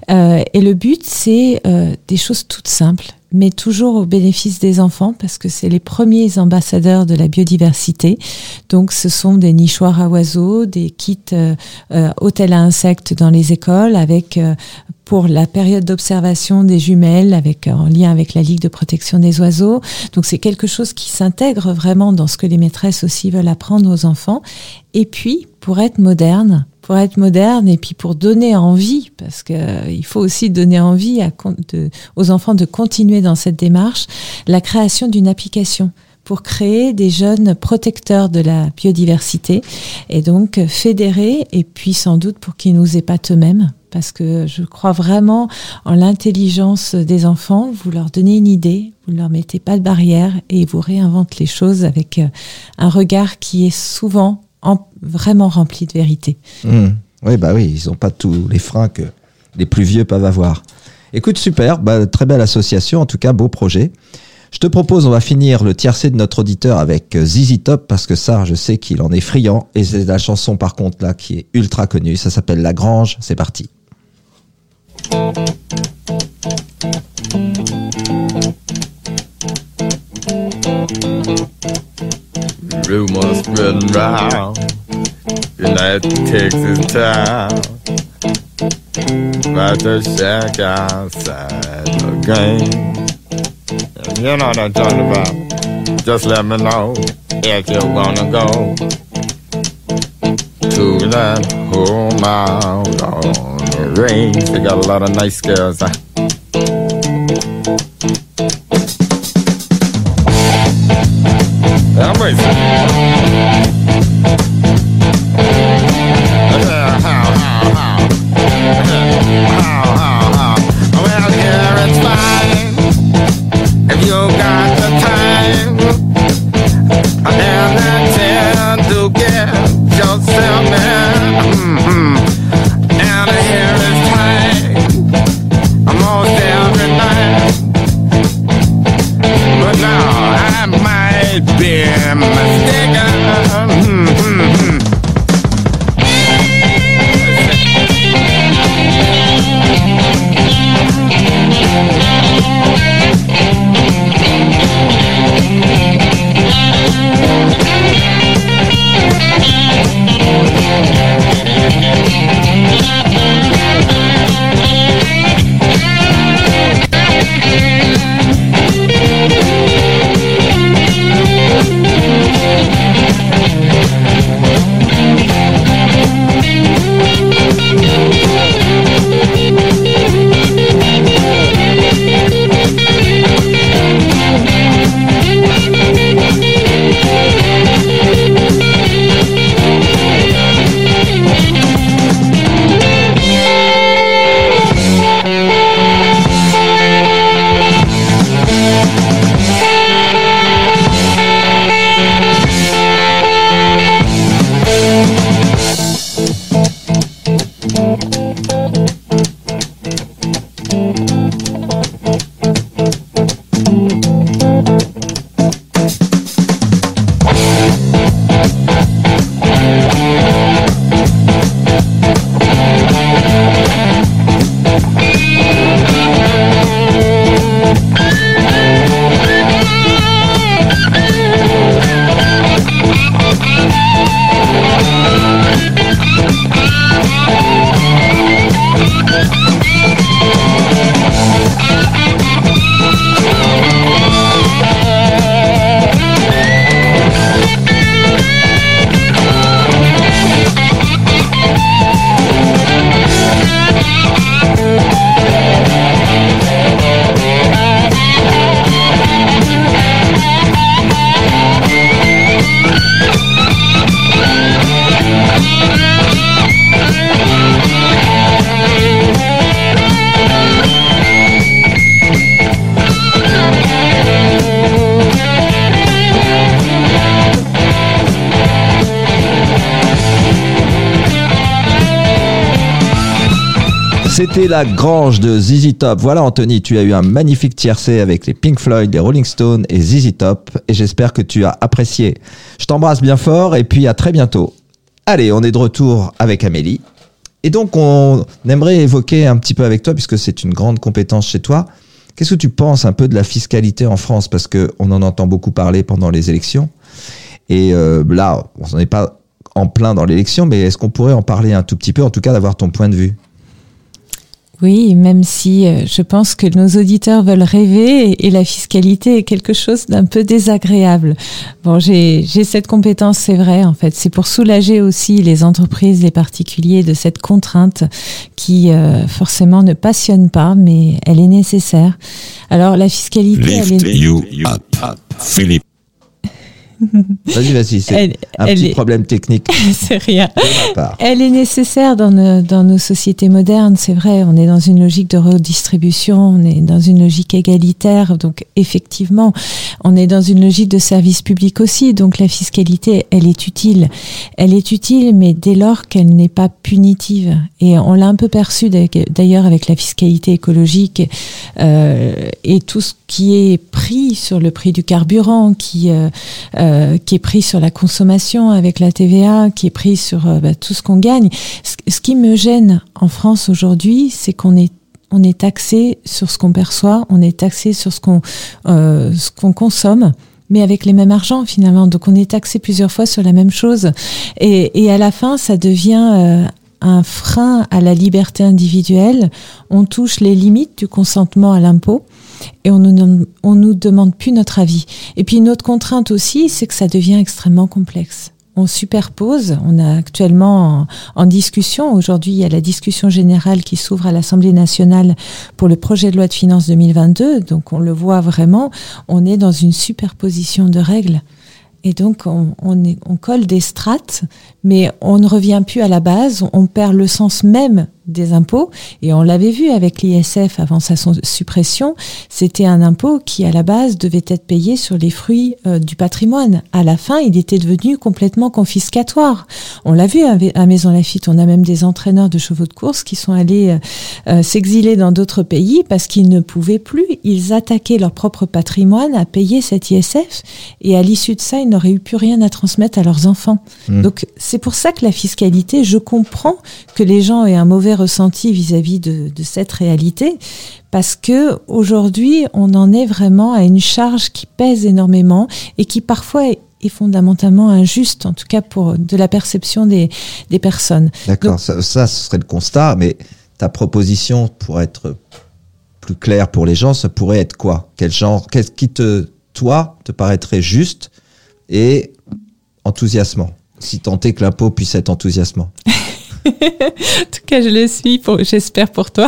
Euh, et le but, c'est euh, des choses toutes simples, mais toujours au bénéfice des enfants, parce que c'est les premiers ambassadeurs de la biodiversité. Donc, ce sont des nichoirs à oiseaux, des kits euh, euh, hôtels à insectes dans les écoles, avec euh, pour la période d'observation des jumelles, avec en lien avec la Ligue de protection des oiseaux. Donc, c'est quelque chose qui s'intègre vraiment dans ce que les maîtresses aussi veulent apprendre aux enfants. Et puis, pour être moderne, pour être moderne et puis pour donner envie, parce que euh, il faut aussi donner envie aux enfants de continuer dans cette démarche, la création d'une application pour créer des jeunes protecteurs de la biodiversité et donc fédérer et puis sans doute pour qu'ils nous épatent eux-mêmes parce que je crois vraiment en l'intelligence des enfants. Vous leur donnez une idée, vous ne leur mettez pas de barrière et ils vous réinventent les choses avec euh, un regard qui est souvent en- vraiment rempli de vérité. Mmh. Oui, bah oui, ils n'ont pas tous les freins que les plus vieux peuvent avoir. Écoute, super, bah, très belle association, en tout cas, beau projet. Je te propose, on va finir le tiercé de notre auditeur avec euh, ZZ Top, parce que ça, je sais qu'il en est friand, et c'est la chanson, par contre, là, qui est ultra connue. Ça s'appelle La Grange, c'est parti. Rumors spreading round that Texas town about the shack outside the game. You know what I'm talking about. Just let me know if you wanna go to that home out on the range. They got a lot of nice girls. Huh? I'm how. C'était la grange de ZZ Top. Voilà Anthony, tu as eu un magnifique tiercé avec les Pink Floyd, les Rolling Stones et ZZ Top et j'espère que tu as apprécié. Je t'embrasse bien fort et puis à très bientôt. Allez, on est de retour avec Amélie. Et donc, on aimerait évoquer un petit peu avec toi, puisque c'est une grande compétence chez toi. Qu'est-ce que tu penses un peu de la fiscalité en France? Parce que on en entend beaucoup parler pendant les élections. Et euh, là, on n'est pas en plein dans l'élection, mais est-ce qu'on pourrait en parler un tout petit peu, en tout cas d'avoir ton point de vue? Oui, même si euh, je pense que nos auditeurs veulent rêver et, et la fiscalité est quelque chose d'un peu désagréable. Bon, j'ai j'ai cette compétence, c'est vrai, en fait. C'est pour soulager aussi les entreprises, les particuliers de cette contrainte qui euh, forcément ne passionne pas, mais elle est nécessaire. Alors, la fiscalité, elle Lift est... you up. Philippe. Vas-y, vas-y, c'est un petit est- problème technique [LAUGHS] c'est rien. de ma part. Elle est nécessaire dans nos, dans nos sociétés modernes, c'est vrai. On est dans une logique de redistribution, on est dans une logique égalitaire. Donc, effectivement, on est dans une logique de service public aussi. Donc, la fiscalité, elle est utile. Elle est utile, mais dès lors qu'elle n'est pas punitive. Et on l'a un peu perçu d'ailleurs- d'ailleurs avec la fiscalité écologique euh, et tout ce qui est pris sur le prix du carburant, qui euh, euh, qui est pris sur la consommation avec la TVA, qui est pris sur euh, bah, tout ce qu'on gagne. Ce, ce qui me gêne en France aujourd'hui, c'est qu'on est on est taxé sur ce qu'on perçoit, on est taxé sur ce qu'on euh, ce qu'on consomme mais avec les mêmes argents finalement. Donc on est taxé plusieurs fois sur la même chose. Et, et à la fin, ça devient euh, un frein à la liberté individuelle. On touche les limites du consentement à l'impôt et on nous, on nous demande plus notre avis. Et puis une autre contrainte aussi, c'est que ça devient extrêmement complexe. On superpose, on a actuellement en, discussion, aujourd'hui il y a la discussion générale qui s'ouvre à l'Assemblée nationale pour le projet de loi de finances 2022, donc on le voit vraiment, on est dans une superposition de règles. Et donc, on, on colle des strates, mais on ne revient plus à la base, on perd le sens même des impôts. Et on l'avait vu avec l'ISF avant sa suppression, c'était un impôt qui, à la base, devait être payé sur les fruits euh, du patrimoine. À la fin, il était devenu complètement confiscatoire. On l'a vu à, Maison Lafitte, on a même des entraîneurs de chevaux de course qui sont allés euh, euh, s'exiler dans d'autres pays parce qu'ils ne pouvaient plus. Ils attaquaient leur propre patrimoine à payer cet ISF et à l'issue de ça, ils n'auraient eu plus rien à transmettre à leurs enfants. Mm. Donc c'est pour ça que la fiscalité, je comprends que les gens aient un mauvais ressenti vis-à-vis de, de cette réalité parce que aujourd'hui, on en est vraiment à une charge qui pèse énormément et qui parfois est, est fondamentalement injuste, en tout cas pour de la perception des, des personnes. D'accord, ça, ça, ce serait le constat, mais ta proposition, pour être plus claire pour les gens, ça pourrait être quoi? Quel genre Qu'est-ce qui te, toi, te paraîtrait juste et enthousiasmant? Si tant est que l'impôt puisse être enthousiasmant. [LAUGHS] [LAUGHS] En tout cas, je le suis, j'espère pour toi.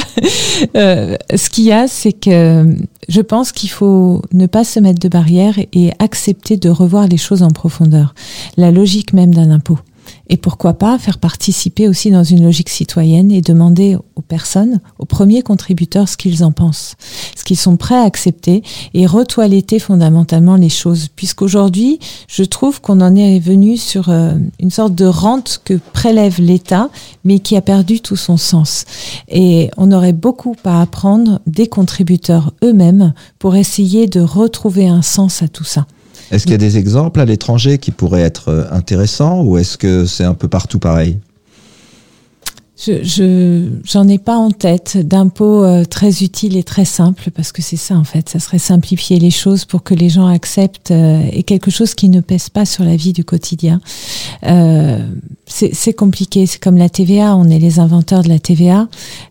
Euh, ce qu'il y a, c'est que je pense qu'il faut ne pas se mettre de barrières et accepter de revoir les choses en profondeur. La logique même d'un impôt. Et pourquoi pas faire participer aussi dans une logique citoyenne et demander aux personnes, aux premiers contributeurs, ce qu'ils en pensent, ce qu'ils sont prêts à accepter et retoiletter fondamentalement les choses. Puisqu'aujourd'hui, je trouve qu'on en est venu sur euh, une sorte de rente que prélève l'État, mais qui a perdu tout son sens. Et on aurait beaucoup à apprendre des contributeurs eux-mêmes pour essayer de retrouver un sens à tout ça. Est-ce qu'il y a des exemples à l'étranger qui pourraient être euh, intéressants ou est-ce que c'est un peu partout pareil? Je, je j'en ai pas en tête d'impôts euh, très utiles et très simples parce que c'est ça en fait, ça serait simplifier les choses pour que les gens acceptent euh, et quelque chose qui ne pèse pas sur la vie du quotidien. Euh, c'est c'est compliqué, c'est comme la TVA, on est les inventeurs de la TVA.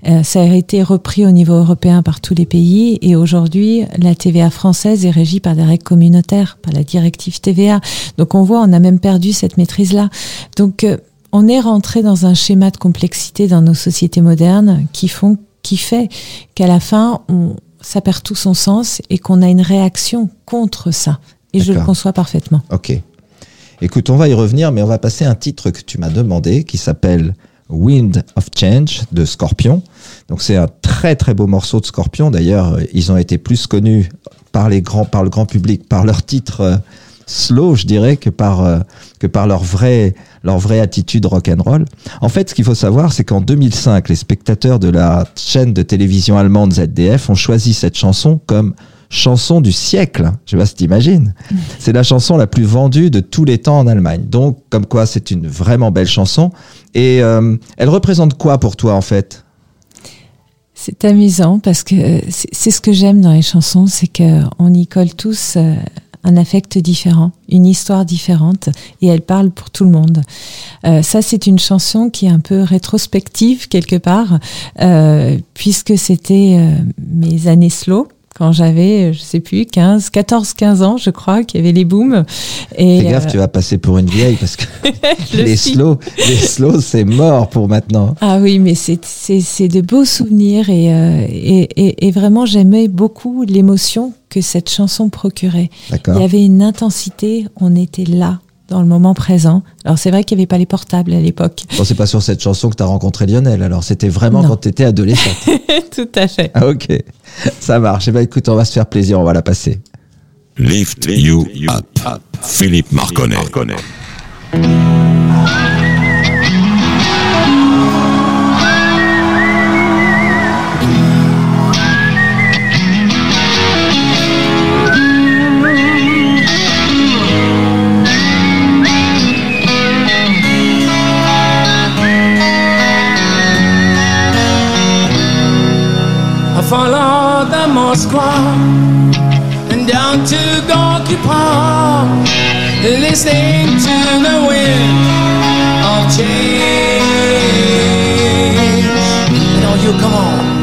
Euh, ça a été repris au niveau européen par tous les pays et aujourd'hui la TVA française est régie par des règles communautaires, par la directive TVA. Donc on voit, on a même perdu cette maîtrise là. Donc euh, on est rentré dans un schéma de complexité dans nos sociétés modernes qui font, qui fait qu'à la fin, on, ça perd tout son sens et qu'on a une réaction contre ça. Et je le conçois parfaitement. Ok. Écoute, on va y revenir, mais on va passer à un titre que tu m'as demandé qui s'appelle Wind of Change de Scorpion. Donc c'est un très très beau morceau de Scorpion. D'ailleurs, ils ont été plus connus par les grands, par le grand public, par leur titre euh, slow, je dirais, que par euh, que par leur vraie leur vraie attitude rock and roll. En fait, ce qu'il faut savoir, c'est qu'en 2005, les spectateurs de la chaîne de télévision allemande ZDF ont choisi cette chanson comme chanson du siècle. Je sais pas si t'imagines. [LAUGHS] C'est la chanson la plus vendue de tous les temps en Allemagne. Donc, comme quoi, c'est une vraiment belle chanson. Et euh, elle représente quoi pour toi, en fait? C'est amusant parce que c'est c'est ce que j'aime dans les chansons, c'est qu'on y colle tous euh, un affect différent, une histoire différente, et elle parle pour tout le monde. Euh, ça, c'est une chanson qui est un peu rétrospective quelque part, euh, puisque c'était euh, mes années slow. Quand j'avais, je sais plus, 15, 14, 15 ans, je crois, qu'il y avait les booms. Et, Fais gaffe, euh, tu vas passer pour une vieille parce que [LAUGHS] [LAUGHS] les slow, les slow, c'est mort pour maintenant. Ah oui, mais c'est c'est c'est de beaux souvenirs et euh, et, et, et vraiment j'aimais beaucoup l'émotion que cette chanson procurait. Il y avait une intensité, on était là dans le moment présent. Alors c'est vrai qu'il n'y avait pas les portables à l'époque. Bon, c'est pas sur cette chanson que tu as rencontré Lionel, alors c'était vraiment Non. quand tu étais adolescente. [LAUGHS] Tout à fait. ah, ok, ça marche. Eh ben, écoute, on va se faire plaisir, on va la passer. Lift You Up. Philippe Marconnet. The and down to Gorky Park, listening to the wind of change. You know, you come on.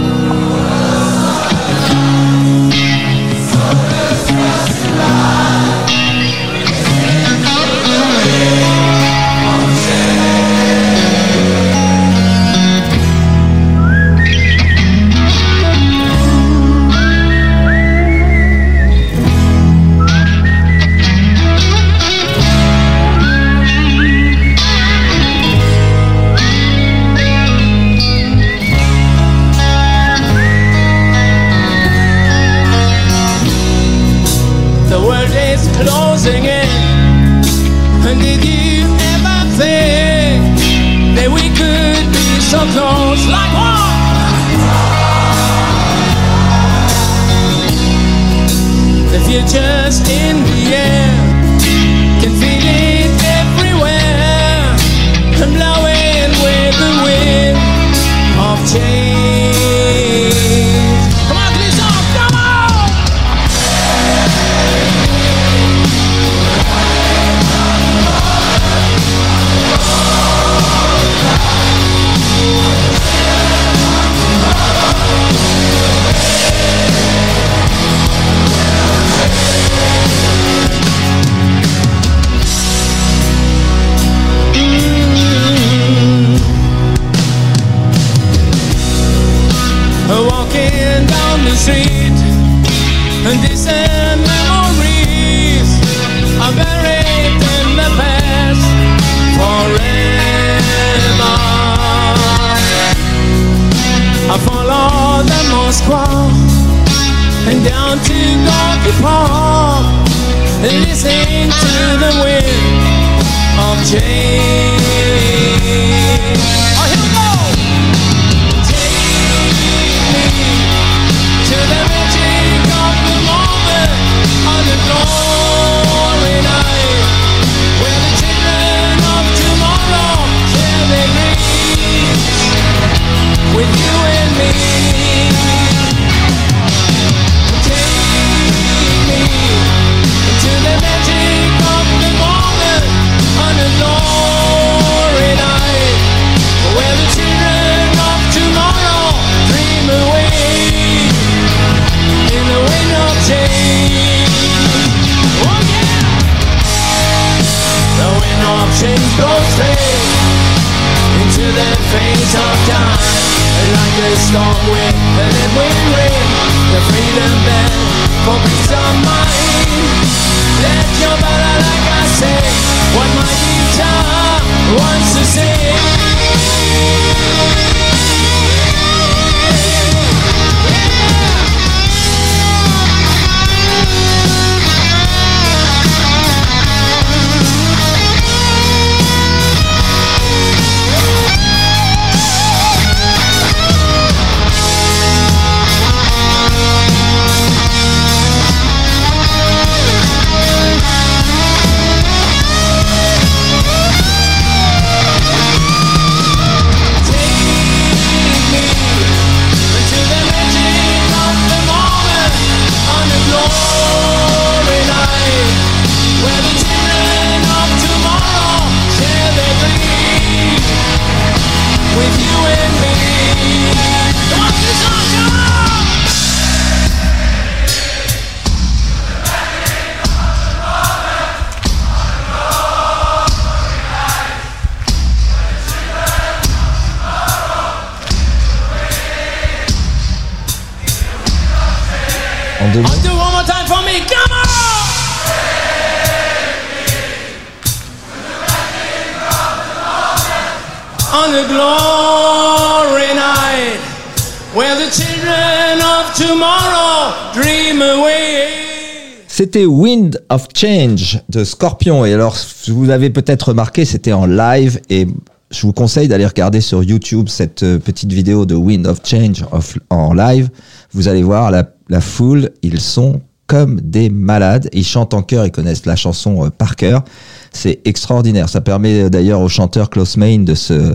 C'était Wind of Change de Scorpion. Et alors, vous avez peut-être remarqué, c'était en live et je vous conseille d'aller regarder sur YouTube cette euh, petite vidéo de Wind of Change en live. Vous allez voir la, la foule, ils sont comme des malades. Ils chantent en chœur, ils connaissent la chanson euh, par cœur. C'est extraordinaire. Ça permet euh, d'ailleurs au chanteur Klaus Main de se,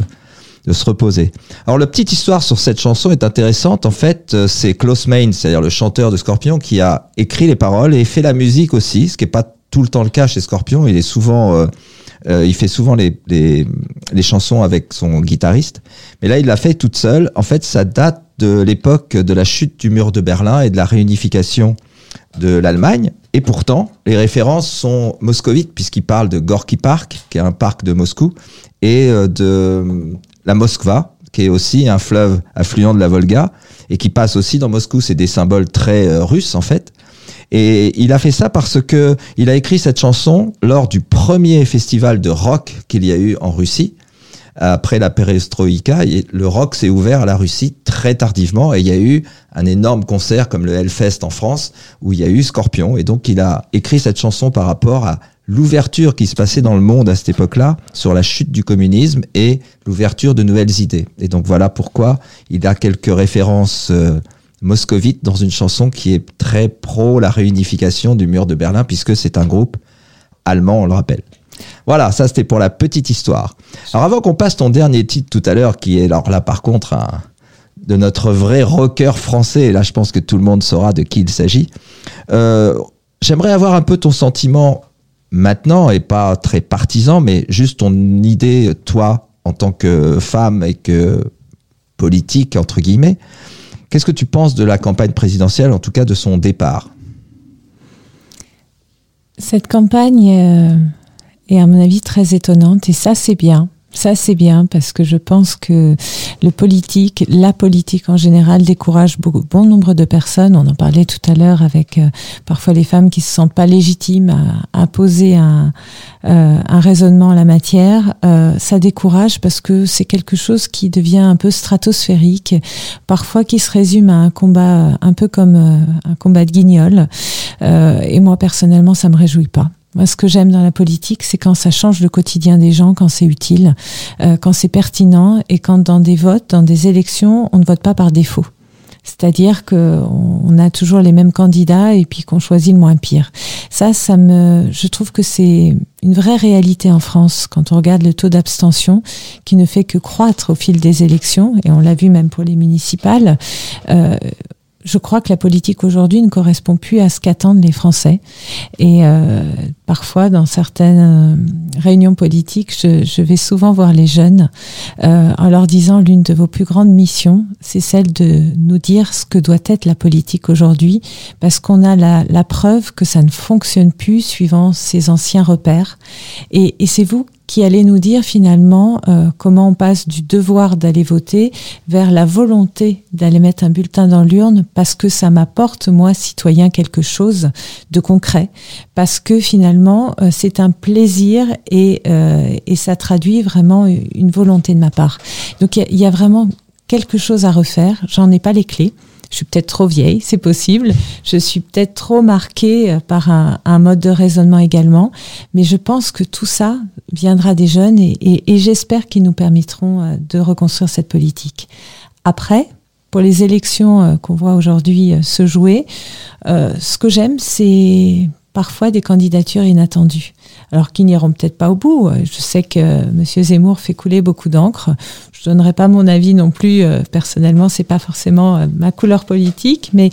de se reposer. Alors la petite histoire sur cette chanson est intéressante. En fait, euh, c'est Klaus Main, c'est-à-dire le chanteur de Scorpion, qui a écrit les paroles et fait la musique aussi, ce qui est pas tout le temps le cas chez Scorpion. Il est souvent, euh, euh, il fait souvent les, les, les chansons avec son guitariste. Mais là, il l'a fait toute seule. En fait, ça date de l'époque de la chute du mur de Berlin et de la réunification de l'Allemagne. Et pourtant, les références sont moscovites puisqu'il parle de Gorky Park, qui est un parc de Moscou, et de la Moskva, qui est aussi un fleuve affluent de la Volga et qui passe aussi dans Moscou. C'est des symboles très euh, russes en fait. Et il a fait ça parce que il a écrit cette chanson lors du premier festival de rock qu'il y a eu en Russie. Après la perestroïka, le rock s'est ouvert à la Russie très tardivement et il y a eu un énorme concert comme le Hellfest en France où il y a eu Scorpion et donc il a écrit cette chanson par rapport à l'ouverture qui se passait dans le monde à cette époque-là sur la chute du communisme et l'ouverture de nouvelles idées. Et donc voilà pourquoi il a quelques références euh, moscovites dans une chanson qui est très pro la réunification du mur de Berlin puisque c'est un groupe allemand, on le rappelle. Voilà, ça c'était pour la petite histoire. Alors avant qu'on passe ton dernier titre tout à l'heure, qui est alors là par contre de notre vrai rocker français, et là je pense que tout le monde saura de qui il s'agit, euh, j'aimerais avoir un peu ton sentiment maintenant, et pas très partisan, mais juste ton idée, toi, en tant que femme et que politique, entre guillemets. Qu'est-ce que tu penses de la campagne présidentielle, en tout cas de son départ? Cette campagne euh, est à mon avis très étonnante et ça c'est bien. Ça c'est bien parce que je pense que le politique, la politique en général décourage bon nombre de personnes. On en parlait tout à l'heure avec euh, parfois les femmes qui se sentent pas légitimes à, à poser un, euh, raisonnement en la matière. Euh, ça décourage parce que c'est quelque chose qui devient un peu stratosphérique, parfois qui se résume à un combat un peu comme un combat de guignol. Et moi personnellement, ça me réjouit pas. Moi, ce que j'aime dans la politique, c'est quand ça change le quotidien des gens, quand c'est utile, euh, quand c'est pertinent et quand dans des votes, dans des élections, on ne vote pas par défaut. C'est-à-dire que on a toujours les mêmes candidats et puis qu'on choisit le moins pire. Ça, ça me, je trouve que c'est une vraie réalité en France quand on regarde le taux d'abstention qui ne fait que croître au fil des élections et on l'a vu même pour les municipales. Euh, je crois que la politique aujourd'hui ne correspond plus à ce qu'attendent les Français. Et euh, parfois, dans certaines euh, réunions politiques, je, vais souvent voir les jeunes euh, en leur disant l'une de vos plus grandes missions, c'est celle de nous dire ce que doit être la politique aujourd'hui, parce qu'on a la, la preuve que ça ne fonctionne plus suivant ces anciens repères. Et c'est vous qui allez nous dire finalement euh, comment on passe du devoir d'aller voter vers la volonté d'aller mettre un bulletin dans l'urne parce que ça m'apporte, moi, citoyen, quelque chose de concret, parce que finalement, euh, c'est un plaisir et, euh, et ça traduit vraiment une volonté de ma part. Donc il y y, a vraiment quelque chose à refaire, j'en ai pas les clés. Je suis peut-être trop vieille, c'est possible. Je suis peut-être trop marquée euh, par un, mode de raisonnement également. Mais je pense que tout ça viendra des jeunes et, j'espère qu'ils nous permettront euh, de reconstruire cette politique. Après, pour les élections euh, qu'on voit aujourd'hui se jouer, ce que j'aime, c'est parfois des candidatures inattendues. Alors qui n'iront peut-être pas au bout. Je sais que M. Zemmour fait couler beaucoup d'encre. Je donnerai pas mon avis non plus. euh, Personnellement, c'est pas forcément euh, ma couleur politique, mais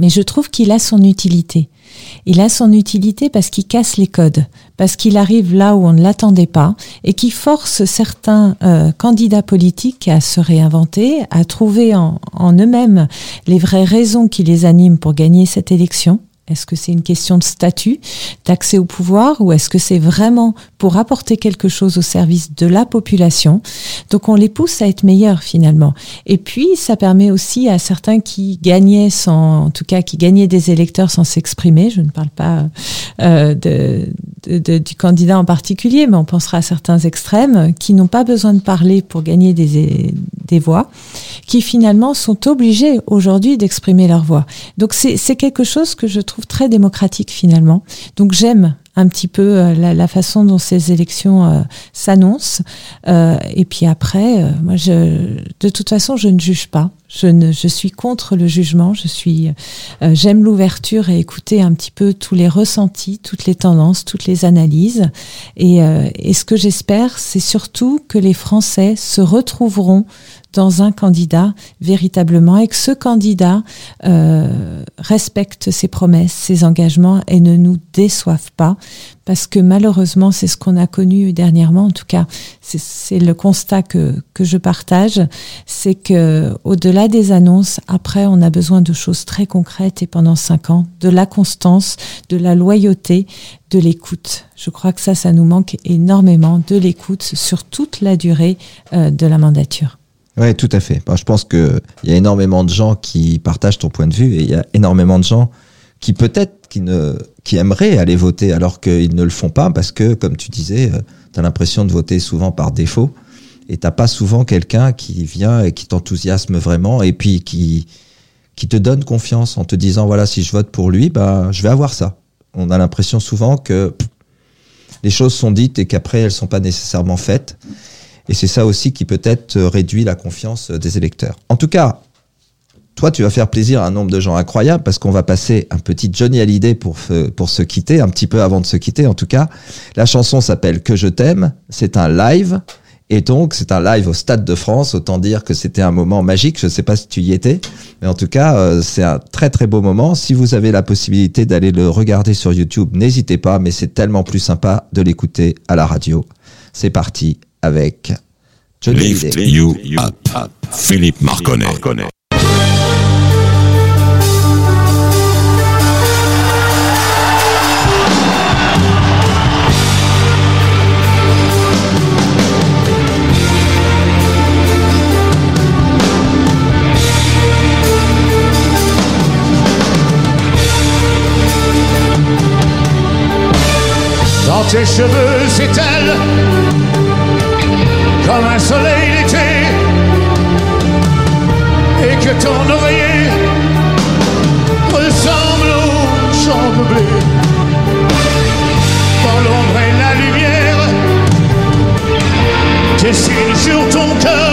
mais je trouve qu'il a son utilité. Il a son utilité parce qu'il casse les codes, parce qu'il arrive là où on ne l'attendait pas et qui force certains euh, candidats politiques à se réinventer, à trouver en eux-mêmes les vraies raisons qui les animent pour gagner cette élection. Est-ce que c'est une question de statut, d'accès au pouvoir, ou est-ce que c'est vraiment pour apporter quelque chose au service de la population? Donc on les pousse à être meilleurs finalement. Et puis ça permet aussi à certains qui gagnaient sans, en tout cas qui gagnaient des électeurs sans s'exprimer. Je ne parle pas euh, de, de- de- du candidat en particulier, mais on pensera à certains extrêmes qui n'ont pas besoin de parler pour gagner des, des voix, qui finalement sont obligés aujourd'hui d'exprimer leur voix. Donc c'est quelque chose que je trouve très démocratique finalement. Donc j'aime un petit peu euh, la, la façon dont ces élections euh, s'annoncent. Euh, et puis après, euh, moi, je, de toute façon, je ne juge pas. Je, suis contre le jugement. Je suis, euh, j'aime l'ouverture et écouter un petit peu tous les ressentis, toutes les tendances, toutes les analyses. Et, euh, et ce que j'espère, c'est surtout que les Français se retrouveront dans un candidat véritablement et que ce candidat euh, respecte ses promesses, ses engagements et ne nous déçoive pas parce que malheureusement c'est ce qu'on a connu dernièrement en tout cas c'est- le constat que, que je partage c'est que au-delà des annonces après on a besoin de choses très concrètes et pendant cinq ans de la constance de la loyauté de l'écoute je crois que ça ça nous manque énormément de l'écoute sur toute la durée euh, de la mandature Ouais, tout à fait. Bah, je pense que il y a énormément de gens qui partagent ton point de vue et il y a énormément de gens qui peut-être qui ne qui aimeraient aller voter alors qu'ils ne le font pas parce que comme tu disais, tu as l'impression de voter souvent par défaut et t'as pas souvent quelqu'un qui vient et qui t'enthousiasme vraiment et puis qui qui te donne confiance en te disant voilà si je vote pour lui, bah je vais avoir ça. On a l'impression souvent que les choses sont dites et qu'après elles sont pas nécessairement faites. Et c'est ça aussi qui peut-être euh, réduit la confiance euh, des électeurs. En tout cas, toi, tu vas faire plaisir à un nombre de gens incroyable parce qu'on va passer un petit Johnny Hallyday pour, pour se quitter, un petit peu avant de se quitter en tout cas. La chanson s'appelle Que je t'aime. C'est un live. Et donc, c'est un live au Stade de France. Autant dire que c'était un moment magique. Je ne sais pas si tu y étais. Mais en tout cas, euh, c'est un très très beau moment. Si vous avez la possibilité d'aller le regarder sur YouTube, n'hésitez pas. Mais c'est tellement plus sympa de l'écouter à la radio. C'est parti avec Johnny Lift Hallyday. you up. Philippe Marconnet. Tes cheveux s'étale comme un soleil d'été et que ton oreiller ressemble au champ de blé. Dans l'ombre et la lumière, dessine sur ton cœur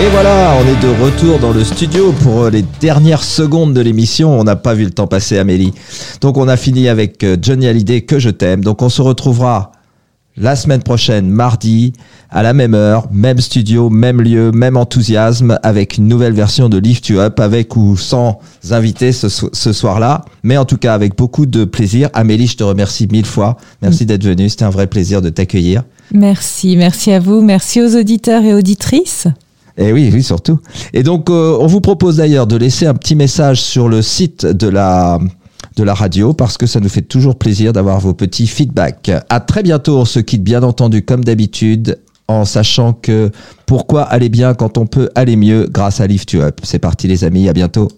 Et voilà, on est de retour dans le studio pour les dernières secondes de l'émission. On n'a pas vu le temps passer, Amélie. Donc on a fini avec euh, Johnny Hallyday, Que je t'aime. Donc on se retrouvera la semaine prochaine, mardi, à la même heure, même studio, même lieu, même enthousiasme, avec une nouvelle version de Lift You Up, avec ou sans invité ce, ce soir-là. Mais en tout cas, avec beaucoup de plaisir. Amélie, je te remercie mille fois. Merci d'être venue. C'était un vrai plaisir de t'accueillir. merci merci à vous merci aux auditeurs et auditrices Et oui, oui, surtout. Et donc, euh, on vous propose d'ailleurs de laisser un petit message sur le site de la de la radio parce que ça nous fait toujours plaisir d'avoir vos petits feedbacks. À très bientôt. On se quitte bien entendu comme d'habitude en sachant que pourquoi aller bien quand on peut aller mieux grâce à Lift Up. C'est parti les amis, à bientôt.